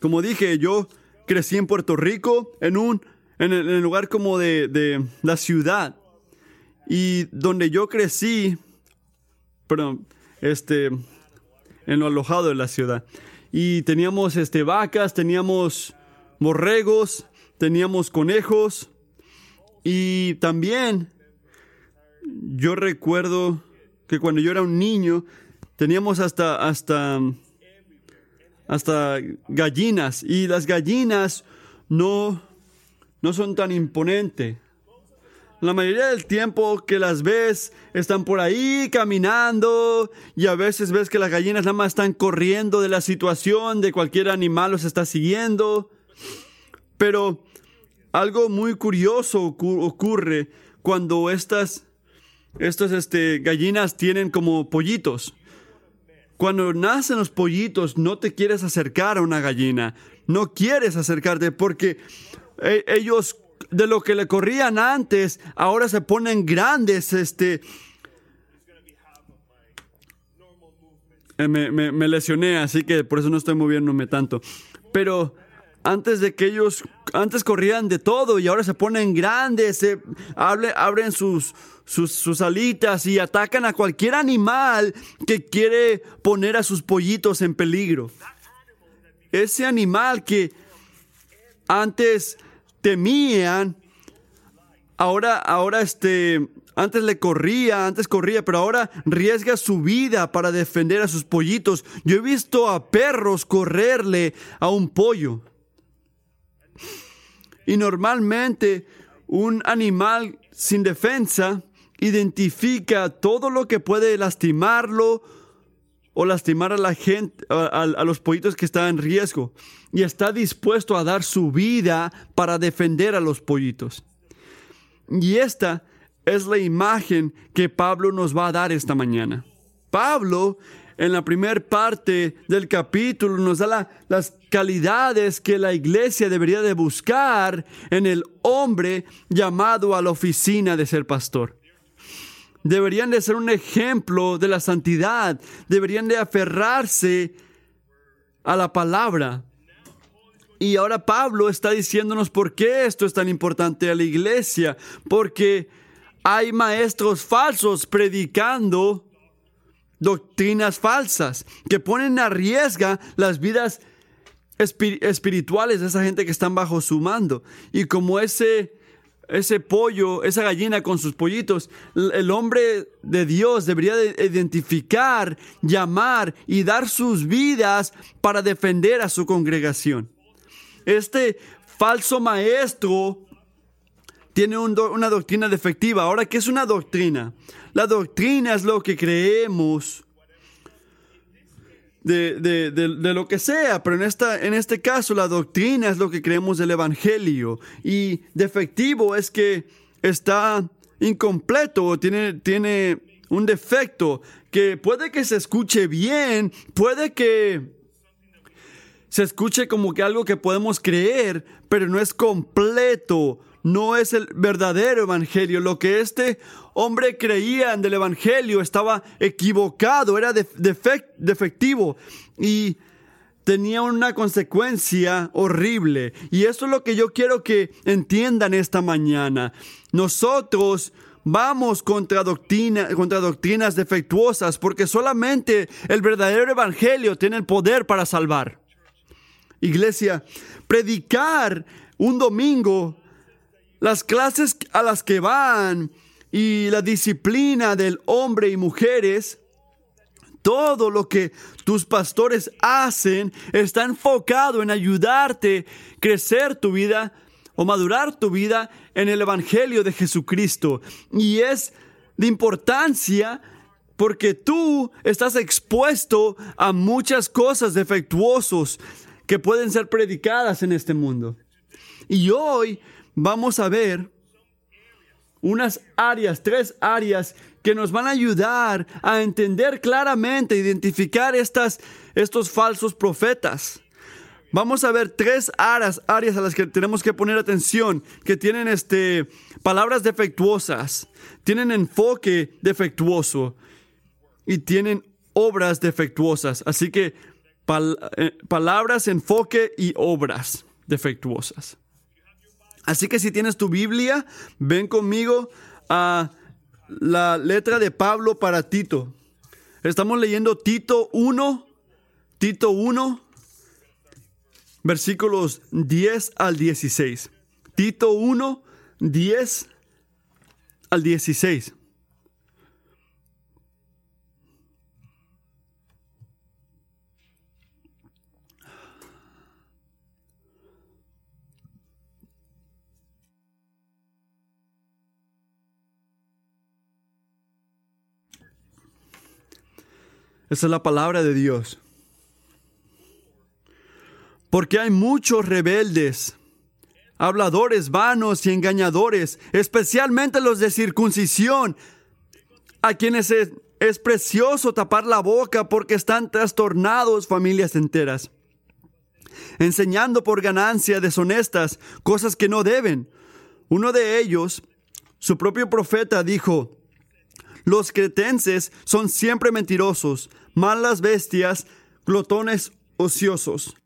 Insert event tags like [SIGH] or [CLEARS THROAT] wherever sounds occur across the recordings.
como dije, yo crecí en Puerto Rico, en un en el, lugar como de, de la ciudad. Y donde yo crecí, perdón, este, en lo alojado de la ciudad. Y teníamos este, vacas, teníamos borregos, teníamos conejos. Y también yo recuerdo que cuando yo era un niño, teníamos hasta, hasta, hasta gallinas. Y las gallinas no, no son tan imponentes. La mayoría del tiempo que las ves están por ahí caminando y a veces ves que las gallinas nada más están corriendo de la situación, de cualquier animal los está siguiendo. Pero algo muy curioso ocurre cuando estas, estas este, gallinas tienen como pollitos. Cuando nacen los pollitos no te quieres acercar a una gallina, no quieres acercarte porque eh, ellos de lo que le corrían antes, ahora se ponen grandes, este... Eh, me, me, me, lesioné, así que por eso no estoy moviéndome tanto. Pero antes de que ellos, antes corrían de todo y ahora se ponen grandes, se abre, abren sus, sus, sus alitas y atacan a cualquier animal que quiere poner a sus pollitos en peligro. Ese animal que antes temían. Ahora, ahora este, antes le corría, antes corría, pero ahora riesga su vida para defender a sus pollitos. Yo he visto a perros correrle a un pollo. Y normalmente un animal sin defensa identifica todo lo que puede lastimarlo o lastimar a la gente, a, los pollitos que están en riesgo. Y está dispuesto a dar su vida para defender a los pollitos. Y esta es la imagen que Pablo nos va a dar esta mañana. Pablo, en la primera parte del capítulo, nos da la, las calidades que la iglesia debería de buscar en el hombre llamado a la oficina de ser pastor. Deberían de ser un ejemplo de la santidad, deberían de aferrarse a la palabra. Y ahora Pablo está diciéndonos por qué esto es tan importante a la iglesia, porque hay maestros falsos predicando doctrinas falsas que ponen a riesgo las vidas espirituales de esa gente que están bajo su mando. Y como ese ese pollo, esa gallina con sus pollitos, el hombre de Dios debería de identificar, llamar y dar sus vidas para defender a su congregación. Este falso maestro tiene una doctrina defectiva. Ahora, ¿qué es una doctrina? La doctrina es lo que creemos de, de, lo que sea, pero en, esta, en este caso la doctrina es lo que creemos del Evangelio. Y defectivo es que está incompleto o tiene, tiene un defecto que puede que se escuche bien, puede que se escuche como que algo que podemos creer, pero no es completo, no es el verdadero evangelio. Lo que este hombre creía del evangelio estaba equivocado, era defectivo y tenía una consecuencia horrible. Y eso es lo que yo quiero que entiendan esta mañana. Nosotros vamos contra, doctrina, contra doctrinas defectuosas porque solamente el verdadero evangelio tiene el poder para salvar. Iglesia, predicar un domingo las clases a las que van y la disciplina del hombre y mujeres, todo lo que tus pastores hacen está enfocado en ayudarte a crecer tu vida o madurar tu vida en el Evangelio de Jesucristo. Y es de importancia porque tú estás expuesto a muchas cosas defectuosas que pueden ser predicadas en este mundo. Y hoy vamos a ver unas áreas, tres áreas que nos van a ayudar a entender claramente, identificar estas, estos falsos profetas. Vamos a ver tres áreas, áreas a las que tenemos que poner atención, que tienen este, palabras defectuosas, tienen enfoque defectuoso y tienen obras defectuosas. Así que eh, palabras, enfoque y obras defectuosas. Así que si tienes tu Biblia, ven conmigo a la letra de Pablo para Tito. Estamos leyendo Tito 1, Tito 1, versículos 10 al 16. Tito 1, 10 al 16. Esa es la palabra de Dios. Porque hay muchos rebeldes, habladores vanos y engañadores, especialmente los de circuncisión, a quienes es, es precioso tapar la boca porque están trastornados familias enteras, enseñando por ganancia deshonestas cosas que no deben. Uno de ellos, su propio profeta, dijo, los cretenses son siempre mentirosos, malas bestias, glotones ociosos.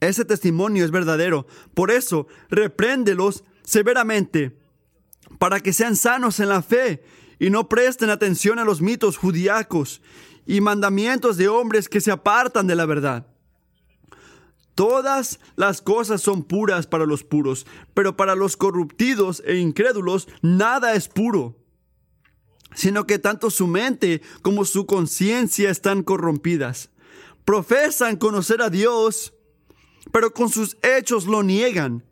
Ese testimonio es verdadero. Por eso, repréndelos severamente, para que sean sanos en la fe y no presten atención a los mitos judíacos y mandamientos de hombres que se apartan de la verdad. Todas las cosas son puras para los puros, pero para los corruptidos e incrédulos nada es puro sino que tanto su mente como su conciencia están corrompidas. Profesan conocer a Dios, pero con sus hechos lo niegan,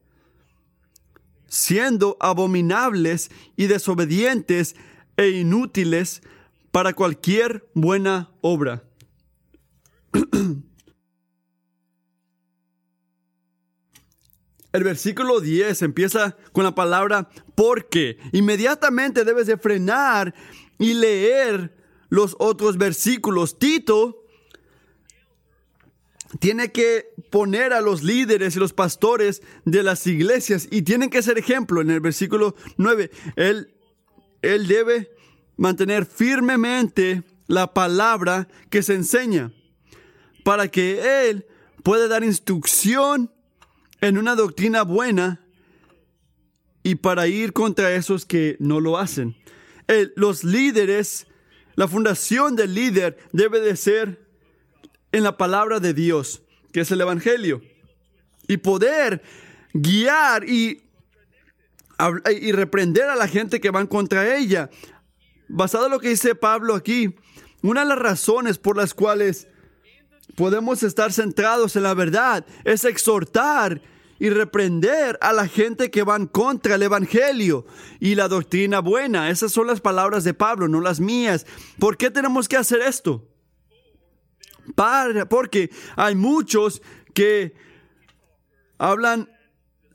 siendo abominables y desobedientes e inútiles para cualquier buena obra. [CLEARS THROAT] El versículo 10 empieza con la palabra porque. Inmediatamente debes de frenar y leer los otros versículos. Tito tiene que poner a los líderes y los pastores de las iglesias y tienen que ser ejemplo. En el versículo 9, él, él debe mantener firmemente la palabra que se enseña para que él pueda dar instrucción en una doctrina buena y para ir contra esos que no lo hacen. los líderes, la fundación del líder debe de ser en la palabra de Dios, que es el Evangelio, y poder guiar y, y reprender a la gente que van contra ella. Basado en lo que dice Pablo aquí, una de las razones por las cuales podemos estar centrados en la verdad es exhortar y reprender a la gente que van contra el Evangelio y la doctrina buena. Esas son las palabras de Pablo, no las mías. ¿Por qué tenemos que hacer esto? porque hay muchos que hablan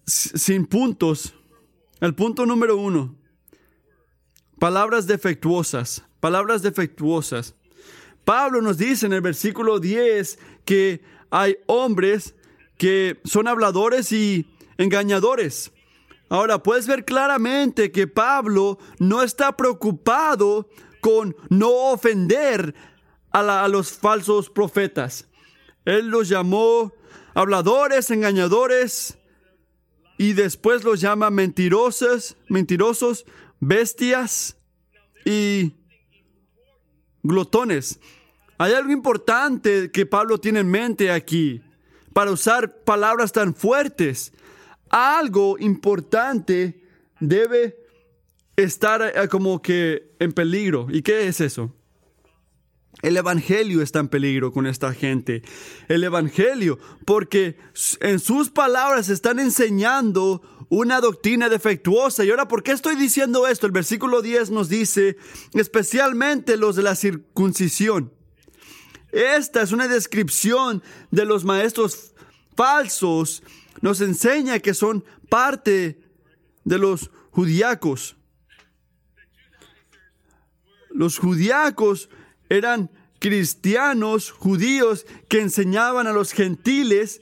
sin puntos. El punto número uno, palabras defectuosas, palabras defectuosas. Pablo nos dice en el versículo 10 que hay hombres que son habladores y engañadores. Ahora, puedes ver claramente que Pablo no está preocupado con no ofender a, los falsos profetas. Él los llamó habladores, engañadores, y después los llama mentirosos, mentirosos, bestias y glotones. Hay algo importante que Pablo tiene en mente aquí para usar palabras tan fuertes. Algo importante debe estar eh, como que en peligro. ¿Y qué es eso? El Evangelio está en peligro con esta gente. El Evangelio, porque en sus palabras están enseñando una doctrina defectuosa. Y ahora, ¿por qué estoy diciendo esto? El versículo 10 nos dice, especialmente los de la circuncisión. Esta es una descripción de los maestros falsos. Nos enseña que son parte de los judíacos. Los judíacos eran cristianos judíos que enseñaban a los gentiles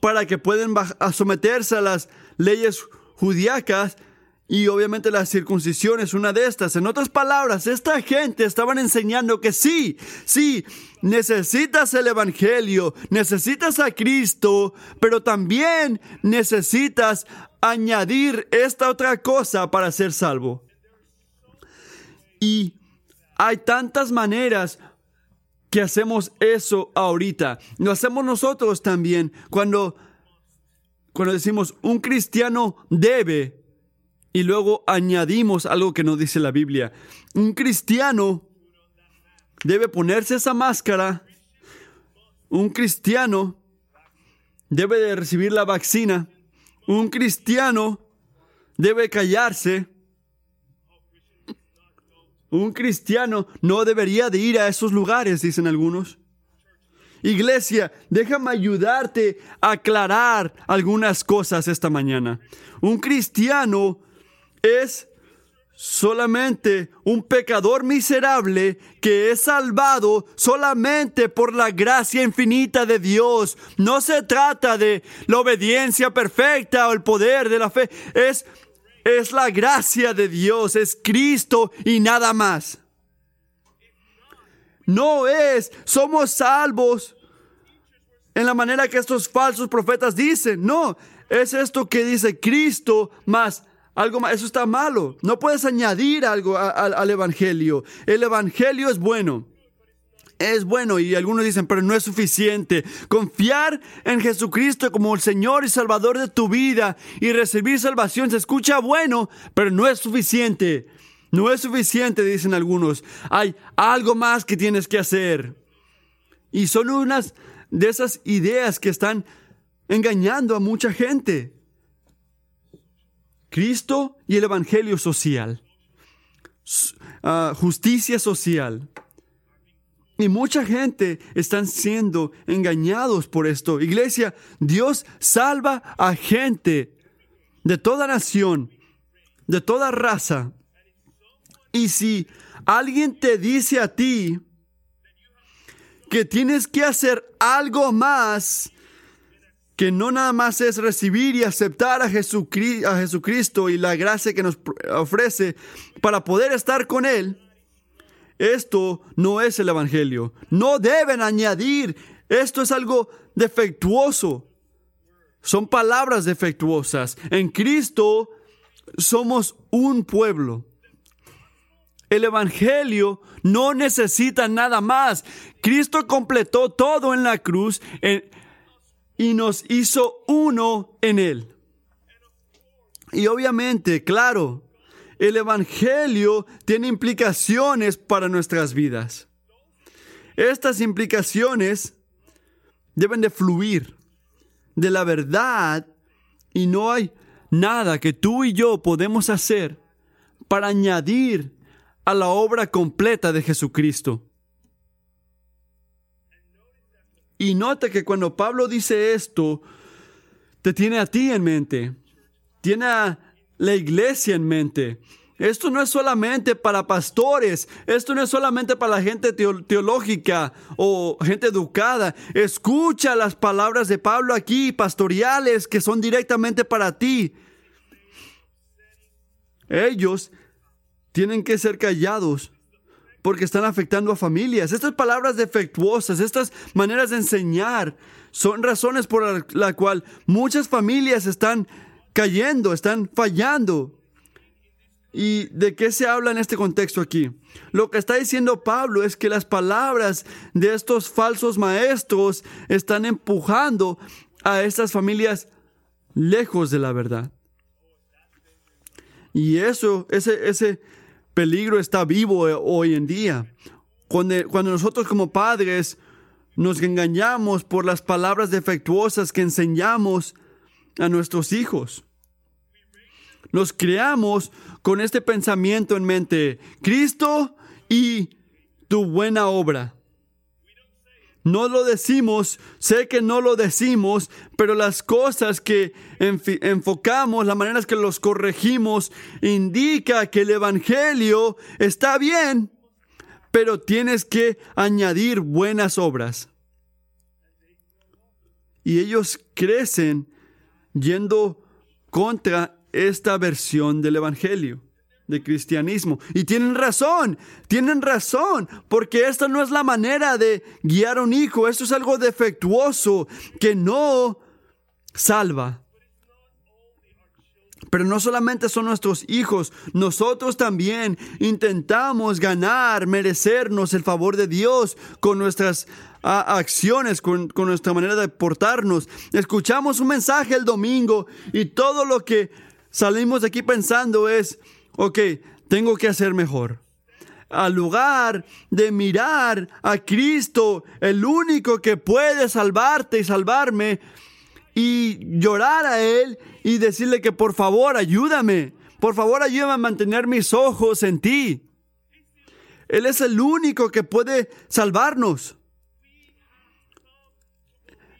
para que puedan someterse a las leyes judíacas Y obviamente la circuncisión es una de estas. En otras palabras, esta gente estaban enseñando que sí, sí, necesitas el Evangelio, necesitas a Cristo, pero también necesitas añadir esta otra cosa para ser salvo. Y hay tantas maneras que hacemos eso ahorita. Lo hacemos nosotros también cuando, cuando decimos un cristiano debe y luego añadimos algo que nos dice la Biblia. Un cristiano debe ponerse esa máscara. Un cristiano debe de recibir la vacuna. Un cristiano debe callarse. Un cristiano no debería de ir a esos lugares, dicen algunos. Iglesia, déjame ayudarte a aclarar algunas cosas esta mañana. Un cristiano es solamente un pecador miserable que es salvado solamente por la gracia infinita de Dios. No se trata de la obediencia perfecta o el poder de la fe. Es, es la gracia de Dios, es Cristo y nada más. No es, somos salvos en la manera que estos falsos profetas dicen. No, es esto que dice Cristo más algo más, eso está malo. No puedes añadir algo al Evangelio. El Evangelio es bueno. Es bueno y algunos dicen, pero no es suficiente. Confiar en Jesucristo como el Señor y Salvador de tu vida y recibir salvación se escucha bueno, pero no es suficiente. No es suficiente, dicen algunos. Hay algo más que tienes que hacer. Y son unas de esas ideas que están engañando a mucha gente. Cristo y el Evangelio social. Ah, justicia social. Y mucha gente están siendo engañados por esto. Iglesia, Dios salva a gente de toda nación, de toda raza. Y si alguien te dice a ti que tienes que hacer algo más que no nada más es recibir y aceptar a Jesucristo, a Jesucristo y la gracia que nos ofrece para poder estar con Él, esto no es el Evangelio. No deben añadir, esto es algo defectuoso. Son palabras defectuosas. En Cristo somos un pueblo. El Evangelio no necesita nada más. Cristo completó todo en la cruz. Y nos hizo uno en Él. Y obviamente, claro, el Evangelio tiene implicaciones para nuestras vidas. Estas implicaciones deben de fluir de la verdad y no hay nada que tú y yo podemos hacer para añadir a la obra completa de Jesucristo. Y nota que cuando Pablo dice esto, te tiene a ti en mente, tiene a la iglesia en mente. Esto no es solamente para pastores, esto no es solamente para la gente teológica o gente educada. Escucha las palabras de Pablo aquí, pastoriales, que son directamente para ti. Ellos tienen que ser callados porque están afectando a familias. Estas palabras defectuosas, estas maneras de enseñar, son razones por las la cual muchas familias están cayendo, están fallando. ¿Y de qué se habla en este contexto aquí? Lo que está diciendo Pablo es que las palabras de estos falsos maestros están empujando a estas familias lejos de la verdad. Y eso, ese, ese, peligro está vivo eh, hoy en día. Cuando, cuando nosotros como padres nos engañamos por las palabras defectuosas que enseñamos a nuestros hijos. Nos creamos con este pensamiento en mente, Cristo y tu buena obra. No lo decimos, sé que no lo decimos, pero las cosas que enfocamos, las maneras que los corregimos, indica que el Evangelio está bien, pero tienes que añadir buenas obras. Y ellos crecen yendo contra esta versión del Evangelio, de cristianismo. Y tienen razón, tienen razón, porque esta no es la manera de guiar a un hijo, esto es algo defectuoso que no salva. Pero no solamente son nuestros hijos, nosotros también intentamos ganar, merecernos el favor de Dios con nuestras acciones, con, con, nuestra manera de portarnos. Escuchamos un mensaje el domingo y todo lo que salimos de aquí pensando es, ok, tengo que hacer mejor. Al lugar de mirar a Cristo, el único que puede salvarte y salvarme, y llorar a Él y decirle que por favor ayúdame, por favor ayúdame a mantener mis ojos en ti. Él es el único que puede salvarnos.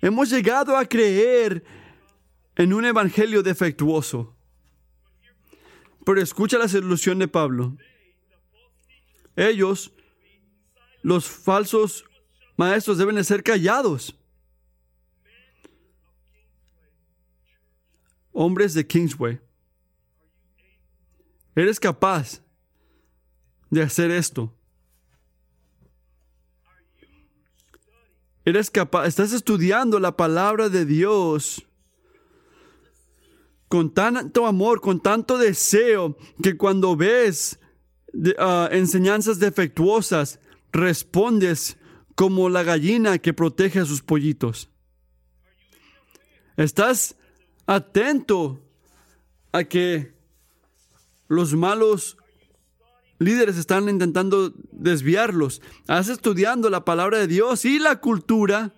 Hemos llegado a creer en un evangelio defectuoso. Pero escucha la solución de Pablo. Ellos, los falsos maestros, deben de ser callados. hombres de Kingsway, eres capaz de hacer esto. Eres capaz, estás estudiando la palabra de Dios con tanto amor, con tanto deseo, que cuando ves ah, enseñanzas defectuosas, respondes como la gallina que protege a sus pollitos. Estás atento a que los malos líderes están intentando desviarlos. Haz estudiando la palabra de Dios y la cultura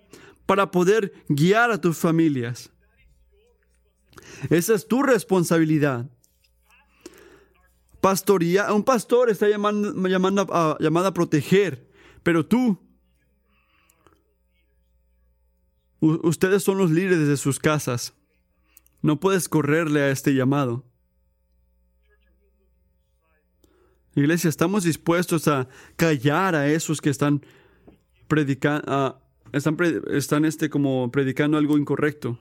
para poder guiar a tus familias. Esa es tu responsabilidad. Pastoría, un pastor está llamando, a, llamado a proteger, pero tú, ustedes son los líderes de sus casas. No puedes correrle a este llamado. Iglesia, estamos dispuestos a callar a esos que están predicando, están, están este, como predicando algo incorrecto.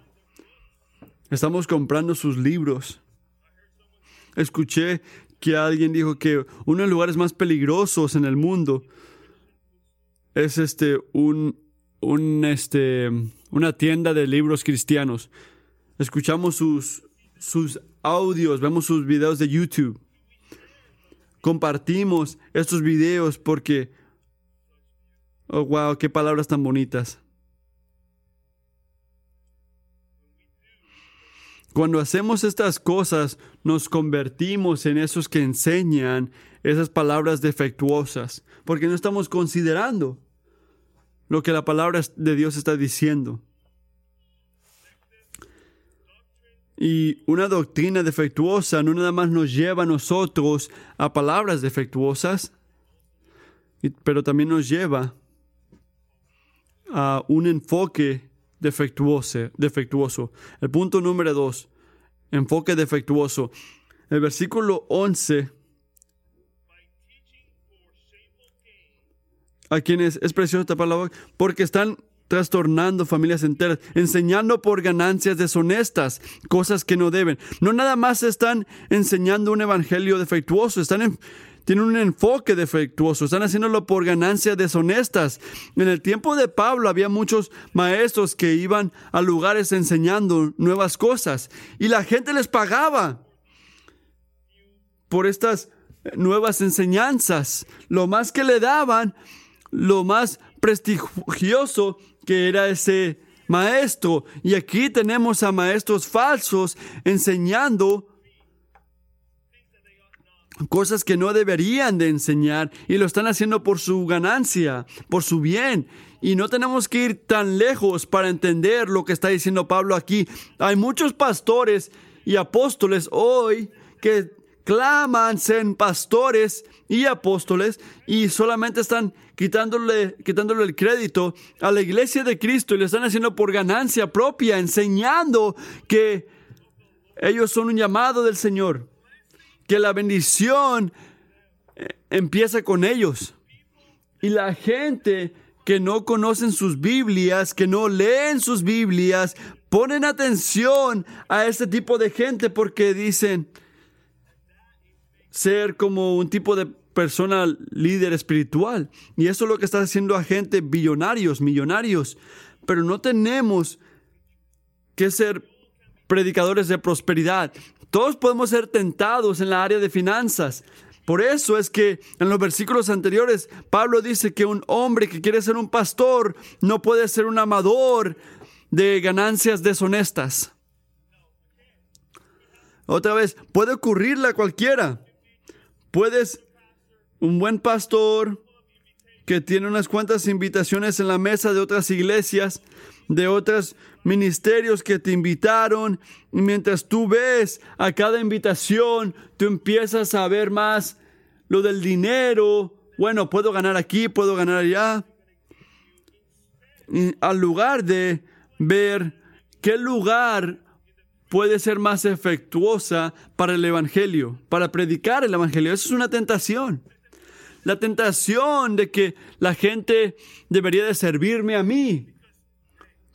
Estamos comprando sus libros. Escuché que alguien dijo que uno de los lugares más peligrosos en el mundo es este un, un este una tienda de libros cristianos escuchamos sus, sus audios, vemos sus videos de YouTube. Compartimos estos videos porque, oh wow, qué palabras tan bonitas. Cuando hacemos estas cosas, nos convertimos en esos que enseñan esas palabras defectuosas, porque no estamos considerando lo que la palabra de Dios está diciendo. Y una doctrina defectuosa no nada más nos lleva a nosotros a palabras defectuosas, pero también nos lleva a un enfoque defectuoso. defectuoso. El punto número dos, enfoque defectuoso. El versículo 11, a quienes es preciosa esta palabra, porque están trastornando familias enteras, enseñando por ganancias deshonestas, cosas que no deben. No nada más están enseñando un evangelio defectuoso, están tienen un enfoque defectuoso, están haciéndolo por ganancias deshonestas. En el tiempo de Pablo había muchos maestros que iban a lugares enseñando nuevas cosas y la gente les pagaba por estas nuevas enseñanzas. Lo más que le daban, lo más prestigioso que era ese maestro. Y aquí tenemos a maestros falsos enseñando cosas que no deberían de enseñar y lo están haciendo por su ganancia, por su bien. Y no tenemos que ir tan lejos para entender lo que está diciendo Pablo aquí. Hay muchos pastores y apóstoles hoy que claman ser pastores y apóstoles y solamente están quitándole, quitándole el crédito a la iglesia de Cristo y le están haciendo por ganancia propia, enseñando que ellos son un llamado del Señor, que la bendición eh, empieza con ellos. Y la gente que no conocen sus Biblias, que no leen sus Biblias, ponen atención a este tipo de gente porque dicen ser como un tipo de persona líder espiritual. Y eso es lo que está haciendo a gente billonarios, millonarios. Pero no tenemos que ser predicadores de prosperidad. Todos podemos ser tentados en la área de finanzas. Por eso es que en los versículos anteriores Pablo dice que un hombre que quiere ser un pastor no puede ser un amador de ganancias deshonestas. Otra vez, puede ocurrirle a cualquiera. Puedes, un buen pastor que tiene unas cuantas invitaciones en la mesa de otras iglesias, de otros ministerios que te invitaron, y mientras tú ves a cada invitación, tú empiezas a ver más lo del dinero. Bueno, puedo ganar aquí, puedo ganar allá. Al lugar de ver qué lugar puede ser más efectuosa para el Evangelio, para predicar el Evangelio. Eso es una tentación. La tentación de que la gente debería de servirme a mí.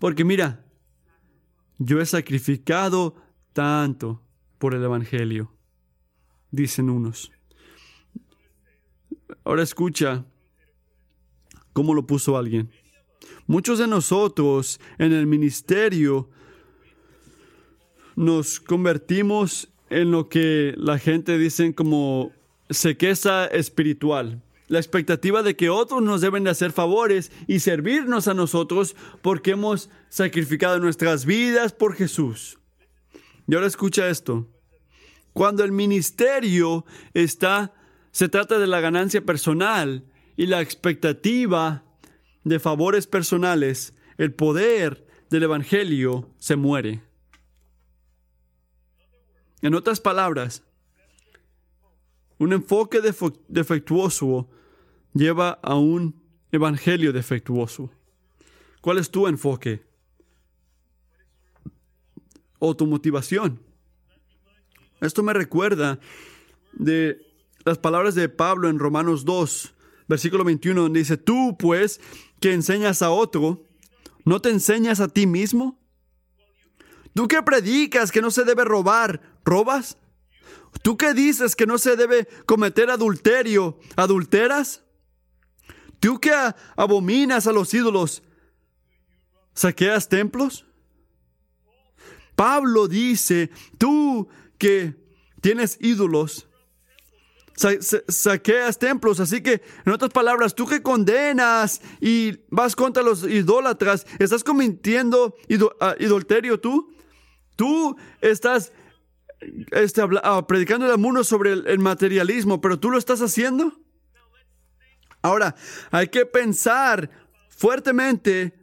Porque mira, yo he sacrificado tanto por el Evangelio, dicen unos. Ahora escucha cómo lo puso alguien. Muchos de nosotros en el ministerio nos convertimos en lo que la gente dice como sequeza espiritual. La expectativa de que otros nos deben de hacer favores y servirnos a nosotros porque hemos sacrificado nuestras vidas por Jesús. Y ahora escucha esto. Cuando el ministerio está, se trata de la ganancia personal y la expectativa de favores personales, el poder del Evangelio se muere. En otras palabras, un enfoque defectuoso lleva a un evangelio defectuoso. ¿Cuál es tu enfoque? ¿O tu motivación? Esto me recuerda de las palabras de Pablo en Romanos 2, versículo 21, donde dice, tú pues que enseñas a otro, ¿no te enseñas a ti mismo? ¿Tú que predicas que no se debe robar, robas? ¿Tú que dices que no se debe cometer adulterio, adulteras? ¿Tú que abominas a los ídolos, saqueas templos? Pablo dice, tú que tienes ídolos, saqueas templos. Así que, en otras palabras, tú que condenas y vas contra los idólatras, ¿estás cometiendo adulterio tú? Tú estás este, ah, predicando el mundo sobre el, materialismo, pero tú lo estás haciendo. Ahora, hay que pensar fuertemente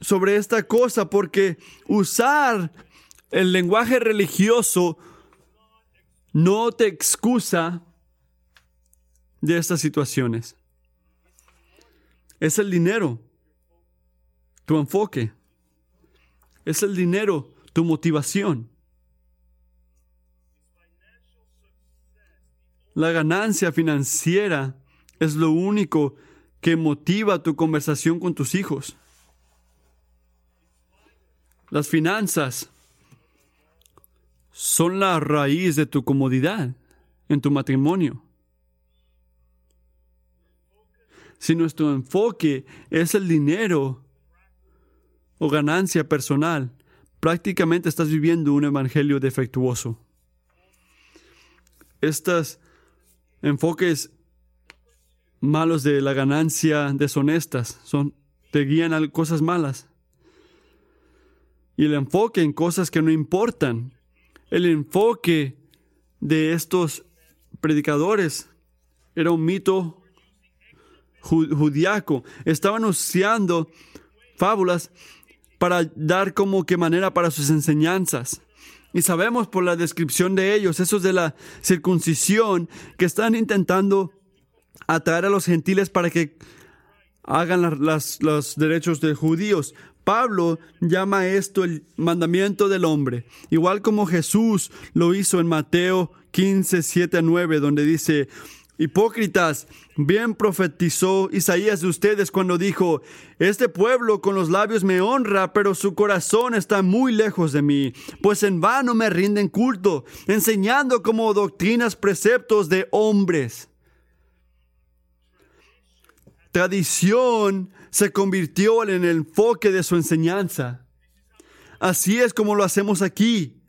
sobre esta cosa porque usar el lenguaje religioso no te excusa de estas situaciones. Es el dinero, tu enfoque. Es el dinero tu motivación. La ganancia financiera es lo único que motiva tu conversación con tus hijos. Las finanzas son la raíz de tu comodidad en tu matrimonio. Si nuestro enfoque es el dinero o ganancia personal, prácticamente estás viviendo un evangelio defectuoso. Estos enfoques malos de la ganancia deshonestas son, te guían a cosas malas. Y el enfoque en cosas que no importan, el enfoque de estos predicadores era un mito judíaco. Estaban usando fábulas para dar como que manera para sus enseñanzas. Y sabemos por la descripción de ellos, esos de la circuncisión, que están intentando atraer a los gentiles para que hagan los derechos de judíos. Pablo llama esto el mandamiento del hombre, igual como Jesús lo hizo en Mateo 15, 7 a 9, donde dice, Hipócritas, bien profetizó Isaías de ustedes cuando dijo, Este pueblo con los labios me honra, pero su corazón está muy lejos de mí, pues en vano me rinden culto, enseñando como doctrinas preceptos de hombres. Tradición se convirtió en el enfoque de su enseñanza. Así es como lo hacemos aquí.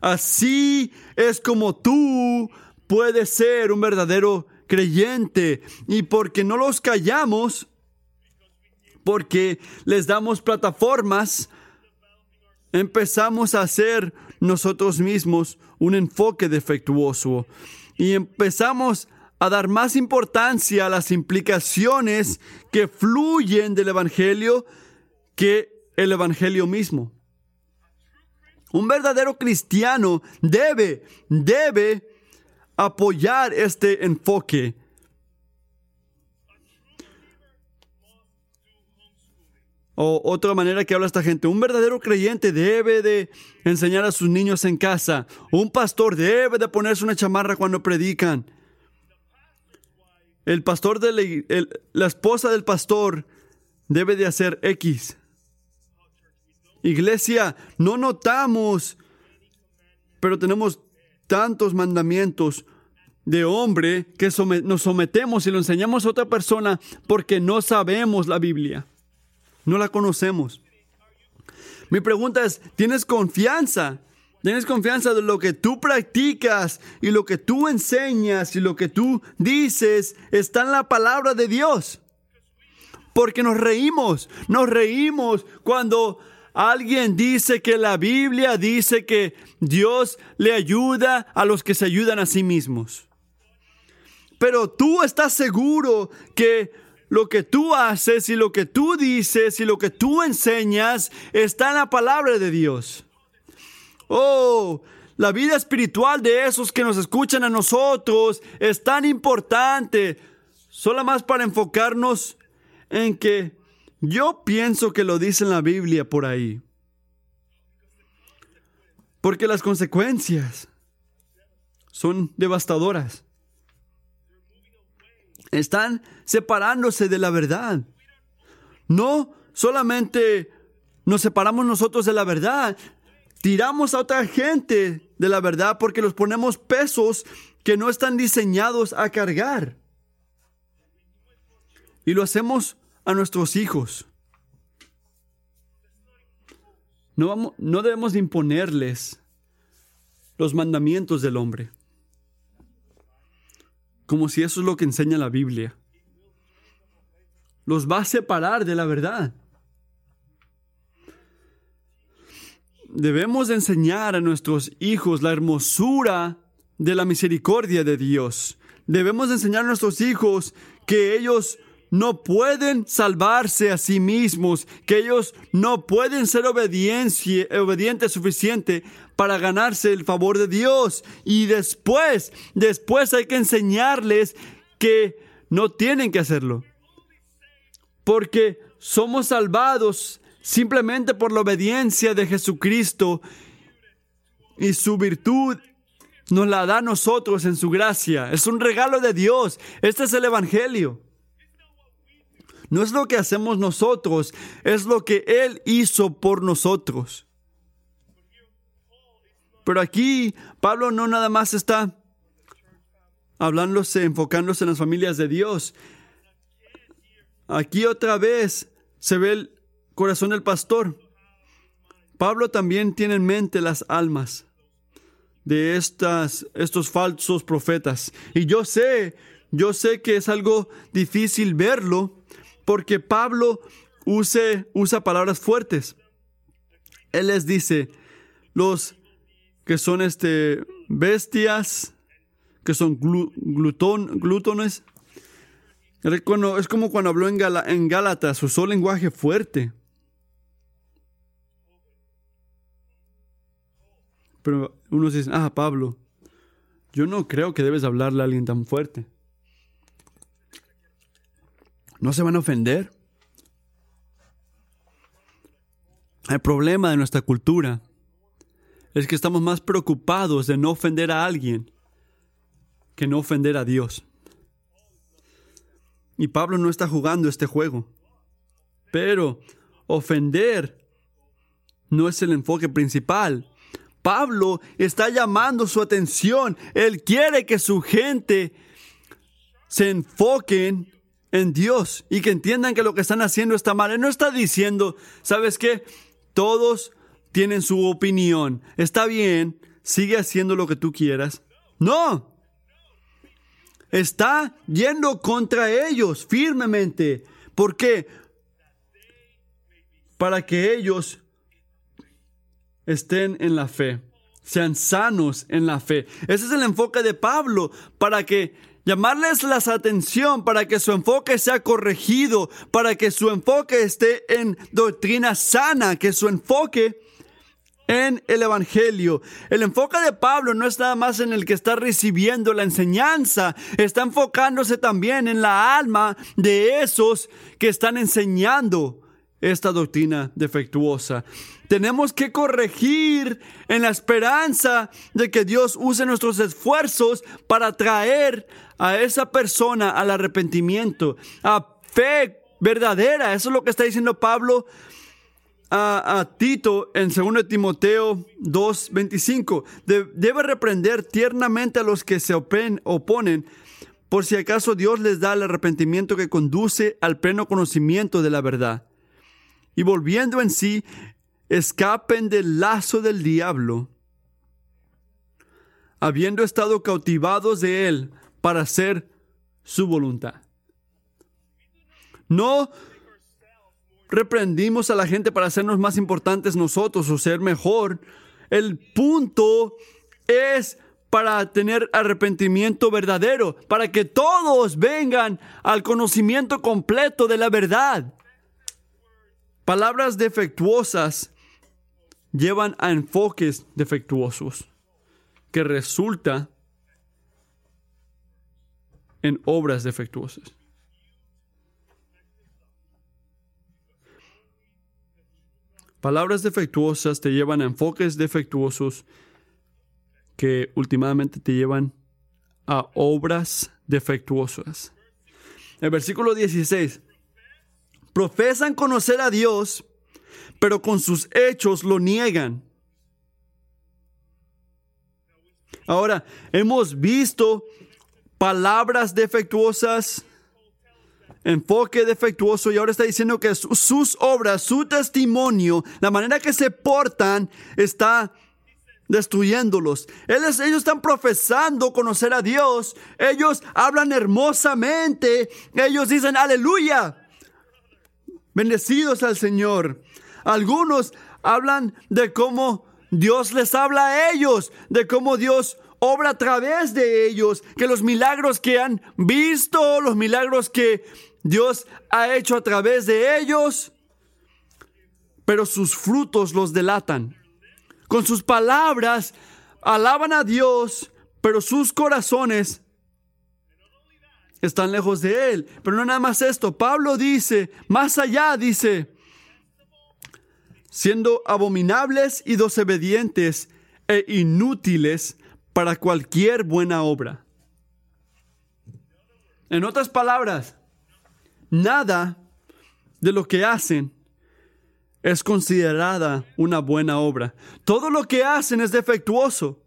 Así es como tú puede ser un verdadero creyente. Y porque no los callamos, porque les damos plataformas, empezamos a hacer nosotros mismos un enfoque defectuoso. Y empezamos a dar más importancia a las implicaciones que fluyen del Evangelio que el Evangelio mismo. Un verdadero cristiano debe, debe apoyar este enfoque. O otra manera que habla esta gente, un verdadero creyente debe de enseñar a sus niños en casa. Un pastor debe de ponerse una chamarra cuando predican. El pastor de la, la esposa del pastor debe de hacer X. Iglesia, no notamos, pero tenemos tantos mandamientos de hombre que nos sometemos y lo enseñamos a otra persona porque no sabemos la Biblia, no la conocemos. Mi pregunta es, ¿tienes confianza? ¿Tienes confianza de lo que tú practicas y lo que tú enseñas y lo que tú dices está en la palabra de Dios? Porque nos reímos, nos reímos cuando Alguien dice que la Biblia dice que Dios le ayuda a los que se ayudan a sí mismos. Pero tú estás seguro que lo que tú haces y lo que tú dices y lo que tú enseñas está en la palabra de Dios. Oh, la vida espiritual de esos que nos escuchan a nosotros es tan importante, solo más para enfocarnos en que yo pienso que lo dice en la Biblia por ahí. Porque las consecuencias son devastadoras. Están separándose de la verdad. No solamente nos separamos nosotros de la verdad, tiramos a otra gente de la verdad porque los ponemos pesos que no están diseñados a cargar. Y lo hacemos a nuestros hijos. No, vamos, no debemos imponerles los mandamientos del hombre, como si eso es lo que enseña la Biblia. Los va a separar de la verdad. Debemos enseñar a nuestros hijos la hermosura de la misericordia de Dios. Debemos enseñar a nuestros hijos que ellos no pueden salvarse a sí mismos, que ellos no pueden ser obedientes suficiente para ganarse el favor de Dios. Y después, después hay que enseñarles que no tienen que hacerlo. Porque somos salvados simplemente por la obediencia de Jesucristo y su virtud nos la da a nosotros en su gracia. Es un regalo de Dios. Este es el Evangelio. No es lo que hacemos nosotros, es lo que Él hizo por nosotros. Pero aquí Pablo no nada más está hablándose, enfocándose en las familias de Dios. Aquí otra vez se ve corazón del pastor. Pablo también tiene en mente las almas de estas, estos falsos profetas. Y yo sé, yo sé que es algo difícil verlo, porque Pablo use, usa palabras fuertes. Él les dice, los que son este, bestias, que son glutón, glutones. Es como cuando habló en, en Gálatas, usó lenguaje fuerte. Pero unos dicen, ah, Pablo, yo no creo que debes hablarle a alguien tan fuerte. ¿No se van a ofender? El problema de nuestra cultura es que estamos más preocupados de no ofender a alguien que no ofender a Dios. Y Pablo no está jugando este juego. Pero ofender no es el enfoque principal. Pablo está llamando su atención. Él quiere que su gente se enfoquen en Dios y que entiendan que lo que están haciendo está mal. Él no está diciendo, ¿sabes qué? Todos tienen su opinión. Está bien, sigue haciendo lo que tú quieras. No. Está yendo contra ellos firmemente. ¿Por qué? Para que ellos estén en la fe, sean sanos en la fe. Ese es el enfoque de Pablo, para que llamarles la atención, para que su enfoque sea corregido, para que su enfoque esté en doctrina sana, que su enfoque en el Evangelio. El enfoque de Pablo no es nada más en el que está recibiendo la enseñanza, está enfocándose también en la alma de esos que están enseñando esta doctrina defectuosa. Tenemos que corregir en la esperanza de que Dios use nuestros esfuerzos para traer a esa persona al arrepentimiento, a fe verdadera. Eso es lo que está diciendo Pablo a, Tito en 2 Timoteo 2:25. debe reprender tiernamente a los que se oponen, por si acaso Dios les da el arrepentimiento que conduce al pleno conocimiento de la verdad. Y volviendo en sí, escapen del lazo del diablo, habiendo estado cautivados de él para hacer su voluntad. No reprendimos a la gente para hacernos más importantes nosotros o ser mejor. El punto es para tener arrepentimiento verdadero, para que todos vengan al conocimiento completo de la verdad. Palabras defectuosas llevan a enfoques defectuosos que resulta en obras defectuosas. Palabras defectuosas te llevan a enfoques defectuosos que últimamente te llevan a obras defectuosas. El versículo 16. Profesan conocer a Dios, pero con sus hechos lo niegan. Ahora, hemos visto palabras defectuosas enfoque defectuoso y ahora está diciendo que sus obras, su testimonio, la manera que se portan está destruyéndolos. Ellos, ellos están profesando conocer a Dios. Ellos hablan hermosamente. Ellos dicen aleluya. Bendecidos al Señor. Algunos hablan de cómo Dios les habla a ellos, de cómo Dios obra a través de ellos, que los milagros que han visto, los milagros que Dios ha hecho a través de ellos, pero sus frutos los delatan. Con sus palabras alaban a Dios, pero sus corazones están lejos de Él. Pero no nada más esto, Pablo dice, más allá dice, siendo abominables y desobedientes e inútiles para cualquier buena obra. En otras palabras, Nada de lo que hacen es considerada una buena obra. Todo lo que hacen es defectuoso.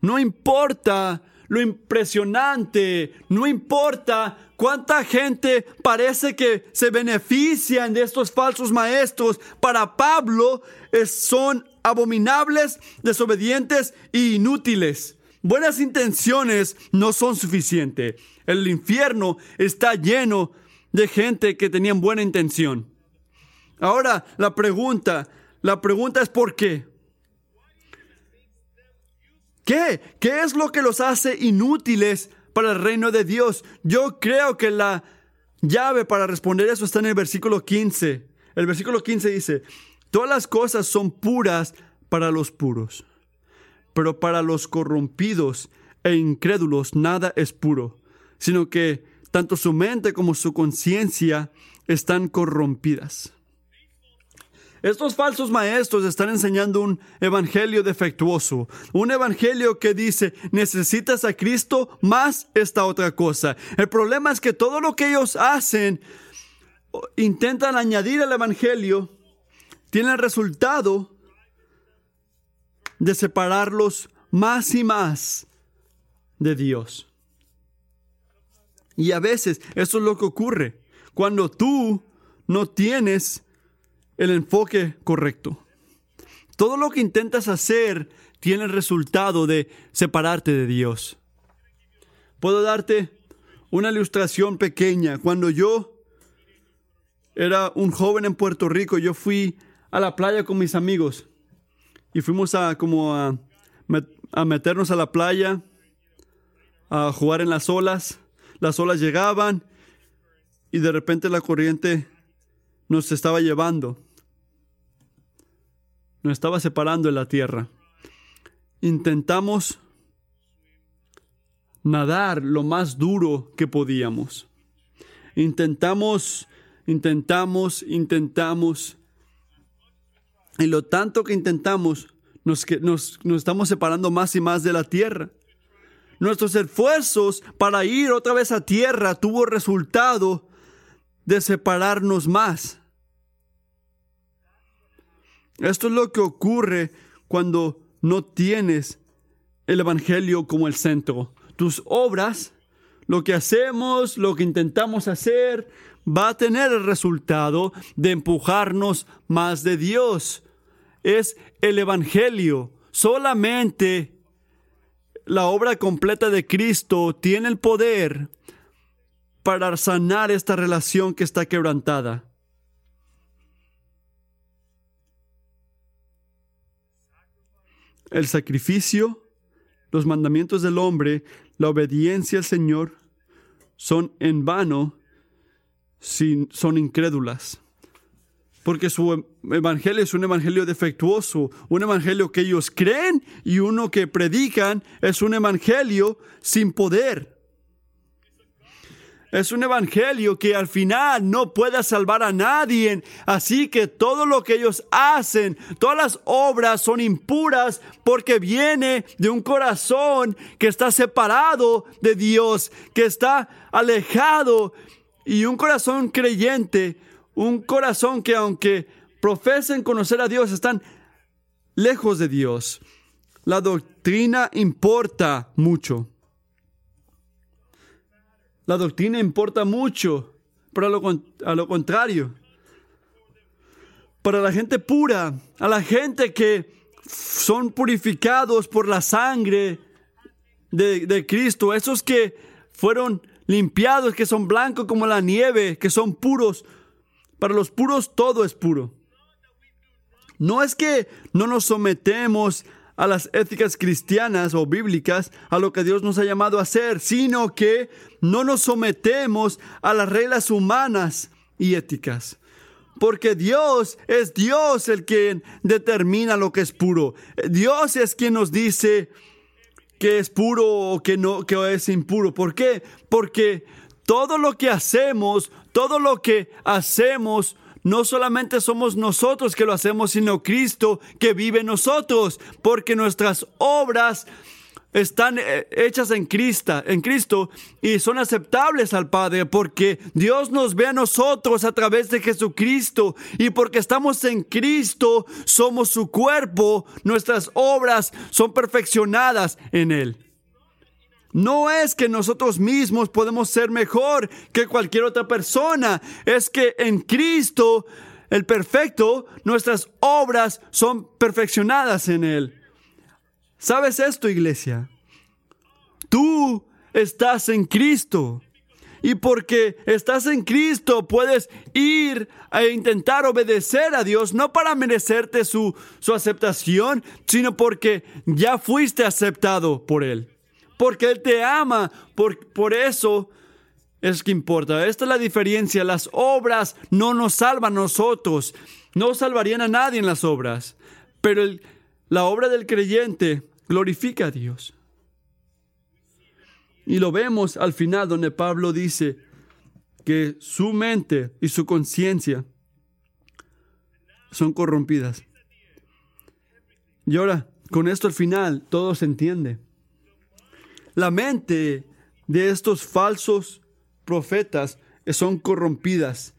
No importa lo impresionante, no importa cuánta gente parece que se benefician de estos falsos maestros. Para Pablo son abominables, desobedientes e inútiles. Buenas intenciones no son suficientes. El infierno está lleno de gente que tenían buena intención. Ahora la pregunta, la pregunta es ¿por qué? ¿Qué? ¿Qué es lo que los hace inútiles para el reino de Dios? Yo creo que la llave para responder eso está en el versículo 15. El versículo 15 dice, todas las cosas son puras para los puros, pero para los corrompidos e incrédulos nada es puro sino que tanto su mente como su conciencia están corrompidas. Estos falsos maestros están enseñando un evangelio defectuoso, un evangelio que dice, necesitas a Cristo más esta otra cosa. El problema es que todo lo que ellos hacen, intentan añadir al evangelio, tiene el resultado de separarlos más y más de Dios. Y a veces eso es lo que ocurre cuando tú no tienes el enfoque correcto. Todo lo que intentas hacer tiene el resultado de separarte de Dios. Puedo darte una ilustración pequeña. Cuando yo era un joven en Puerto Rico, yo fui a la playa con mis amigos y fuimos a como a, a meternos a la playa, a jugar en las olas. Las olas llegaban y de repente la corriente nos estaba llevando, nos estaba separando de la tierra. Intentamos nadar lo más duro que podíamos. Intentamos, intentamos, intentamos. Y lo tanto que intentamos, nos, nos, nos estamos separando más y más de la tierra. Nuestros esfuerzos para ir otra vez a tierra tuvo resultado de separarnos más. Esto es lo que ocurre cuando no tienes el Evangelio como el centro. Tus obras, lo que hacemos, lo que intentamos hacer, va a tener el resultado de empujarnos más de Dios. Es el Evangelio. Solamente la obra completa de Cristo tiene el poder para sanar esta relación que está quebrantada. El sacrificio, los mandamientos del hombre, la obediencia al Señor, son en vano si son incrédulas. Porque su evangelio es un evangelio defectuoso, un evangelio que ellos creen y uno que predican es un evangelio sin poder. Es un evangelio que al final no puede salvar a nadie. Así que todo lo que ellos hacen, todas las obras son impuras porque viene de un corazón que está separado de Dios, que está alejado. Y un corazón creyente, un corazón que aunque profesen conocer a Dios, están lejos de Dios. La doctrina importa mucho. La doctrina importa mucho, pero a lo, contrario. Para la gente pura, a la gente que son purificados por la sangre de, de Cristo, esos que fueron limpiados, que son blancos como la nieve, que son puros. Para los puros todo es puro. No es que no nos sometemos a las éticas cristianas o bíblicas, a lo que Dios nos ha llamado a hacer, sino que no nos sometemos a las reglas humanas y éticas. Porque Dios es Dios el que determina lo que es puro. Dios es quien nos dice que es puro o que no, que es impuro. ¿Por qué? Porque todo lo que hacemos, todo lo que hacemos no solamente somos nosotros que lo hacemos, sino Cristo que vive en nosotros, porque nuestras obras están eh, hechas en Cristo, en Cristo y son aceptables al Padre porque Dios nos ve a nosotros a través de Jesucristo y porque estamos en Cristo somos su cuerpo, nuestras obras son perfeccionadas en él. No es que nosotros mismos podemos ser mejor que cualquier otra persona, es que en Cristo, el perfecto, nuestras obras son perfeccionadas en Él. ¿Sabes esto, iglesia? Tú estás en Cristo. Y porque estás en Cristo puedes ir a intentar obedecer a Dios, no para merecerte su, su aceptación, sino porque ya fuiste aceptado por Él porque Él te ama. Por, por eso es que importa. Esta es la diferencia. Las obras no nos salvan nosotros. No salvarían a nadie en las obras. Pero la obra del creyente glorifica a Dios. Y lo vemos al final donde Pablo dice que su mente y su conciencia son corrompidas. Y ahora, con esto al final, todo se entiende. La mente de estos falsos profetas son corrompidas.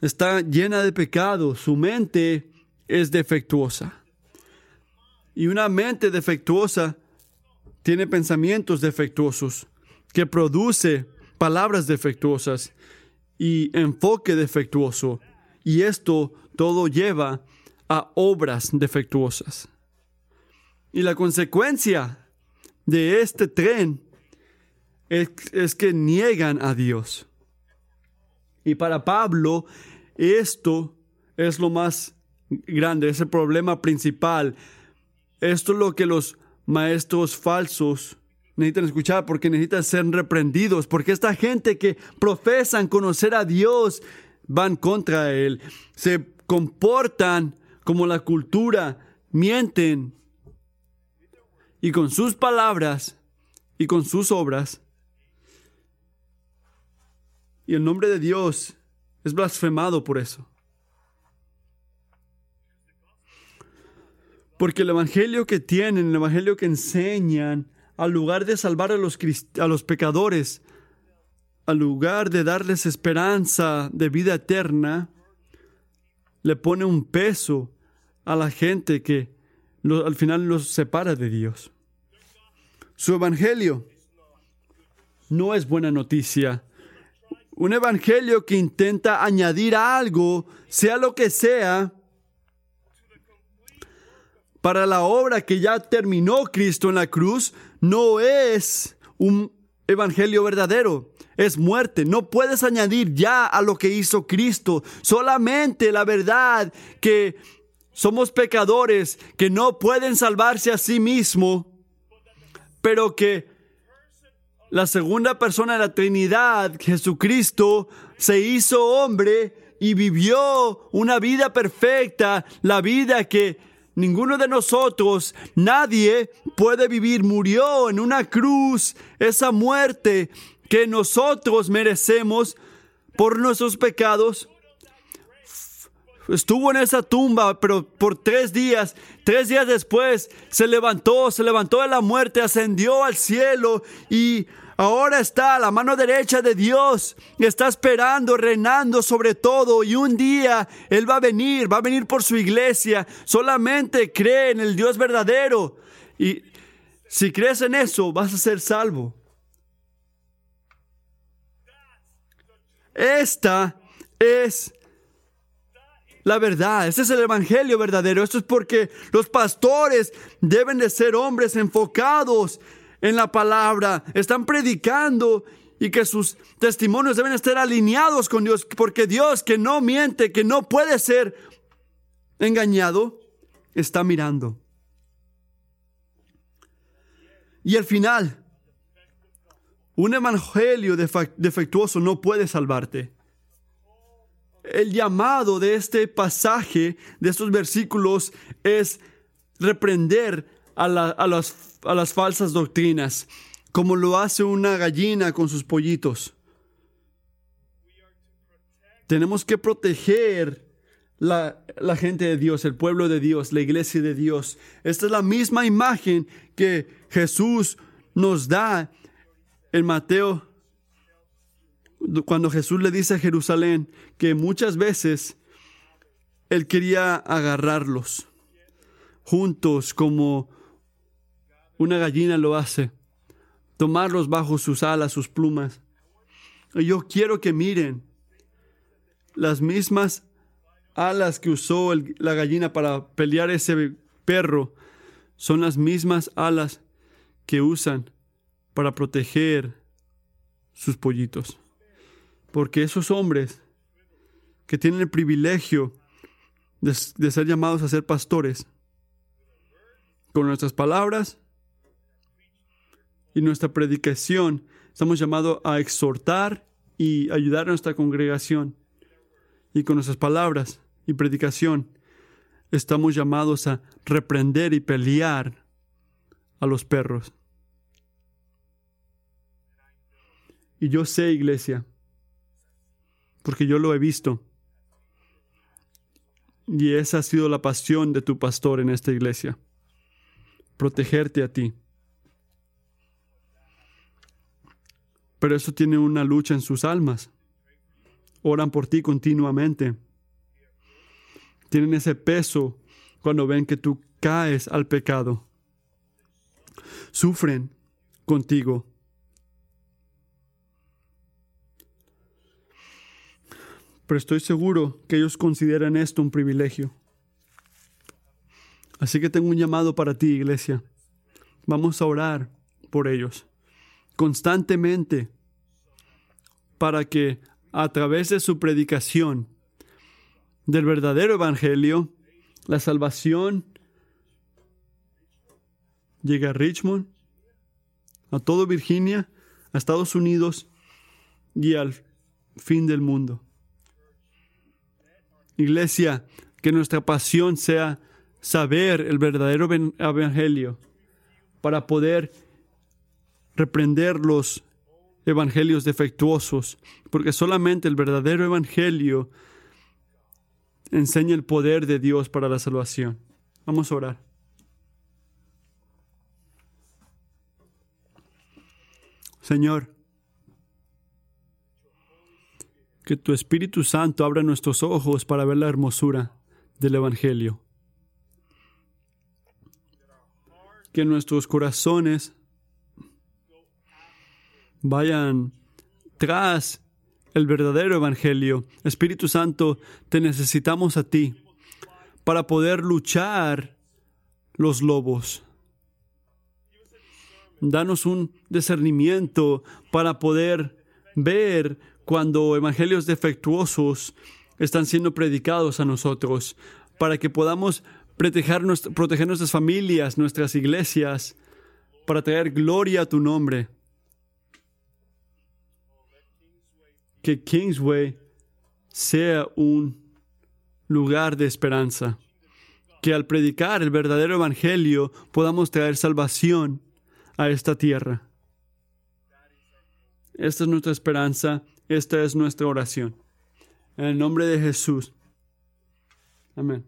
Está llena de pecado. Su mente es defectuosa. Y una mente defectuosa tiene pensamientos defectuosos, que produce palabras defectuosas y enfoque defectuoso. Y esto todo lleva a obras defectuosas. Y la consecuencia de este tren es, que niegan a Dios. Y para Pablo, esto es lo más grande, es el problema principal. Esto es lo que los maestros falsos necesitan escuchar porque necesitan ser reprendidos, porque esta gente que profesan conocer a Dios van contra Él, se comportan como la cultura, mienten y con sus palabras y con sus obras. Y el nombre de Dios es blasfemado por eso. Porque el evangelio que tienen, el evangelio que enseñan, al lugar de salvar a los, a los pecadores, al lugar de darles esperanza de vida eterna, le pone un peso a la gente que al final los separa de Dios. Su evangelio no es buena noticia. Un evangelio que intenta añadir algo, sea lo que sea, para la obra que ya terminó Cristo en la cruz, no es un evangelio verdadero. Es muerte. No puedes añadir ya a lo que hizo Cristo. Solamente la verdad que somos pecadores, que no pueden salvarse a sí mismo, pero que la segunda persona de la Trinidad, Jesucristo, se hizo hombre y vivió una vida perfecta, la vida que Ninguno de nosotros, nadie puede vivir. Murió en una cruz esa muerte que nosotros merecemos por nuestros pecados. Estuvo en esa tumba, pero por tres días, tres días después, se levantó, se levantó de la muerte, ascendió al cielo y Ahora está a la mano derecha de Dios, está esperando, reinando sobre todo y un día Él va a venir, va a venir por su iglesia. Solamente cree en el Dios verdadero y si crees en eso vas a ser salvo. Esta es la verdad. Este es el evangelio verdadero. Esto es porque los pastores deben de ser hombres enfocados en la palabra, están predicando y que sus testimonios deben estar alineados con Dios, porque Dios que no miente, que no puede ser engañado, está mirando. Y al final, un evangelio defectuoso no puede salvarte. El llamado de este pasaje, de estos versículos, es reprender a, las falsas doctrinas, como lo hace una gallina con sus pollitos. Tenemos que proteger la, la, gente de Dios, el pueblo de Dios, la iglesia de Dios. Esta es la misma imagen que Jesús nos da en Mateo, cuando Jesús le dice a Jerusalén que muchas veces él quería agarrarlos juntos como una gallina lo hace, tomarlos bajo sus alas, sus plumas. Y yo quiero que miren las mismas alas que usó la gallina para pelear ese perro, son las mismas alas que usan para proteger sus pollitos. Porque esos hombres que tienen el privilegio de, ser llamados a ser pastores, con nuestras palabras y nuestra predicación estamos llamados a exhortar y ayudar a nuestra congregación. Y con nuestras palabras y predicación estamos llamados a reprender y pelear a los perros. Y yo sé, iglesia, porque yo lo he visto. Y esa ha sido la pasión de tu pastor en esta iglesia. Protegerte a ti. Pero eso tiene una lucha en sus almas. Oran por ti continuamente. Tienen ese peso cuando ven que tú caes al pecado. Sufren contigo. Pero estoy seguro que ellos consideran esto un privilegio. Así que tengo un llamado para ti, iglesia. Vamos a orar por ellos constantemente para que a través de su predicación del verdadero evangelio, la salvación llegue a Richmond, a todo Virginia, a Estados Unidos y al fin del mundo. Iglesia, que nuestra pasión sea saber el verdadero evangelio para poder reprender los evangelios defectuosos, porque solamente el verdadero evangelio enseña el poder de Dios para la salvación. Vamos a orar. Señor, que tu Espíritu Santo abra nuestros ojos para ver la hermosura del Evangelio. Que nuestros corazones vayan tras el verdadero Evangelio. Espíritu Santo, te necesitamos a ti para poder luchar los lobos. Danos un discernimiento para poder ver cuando evangelios defectuosos están siendo predicados a nosotros, para que podamos proteger, proteger nuestras familias, nuestras iglesias, para traer gloria a tu nombre. Que Kingsway sea un lugar de esperanza. Que al predicar el verdadero evangelio podamos traer salvación a esta tierra. Esta es nuestra esperanza esta es nuestra oración. En el nombre de Jesús. Amén.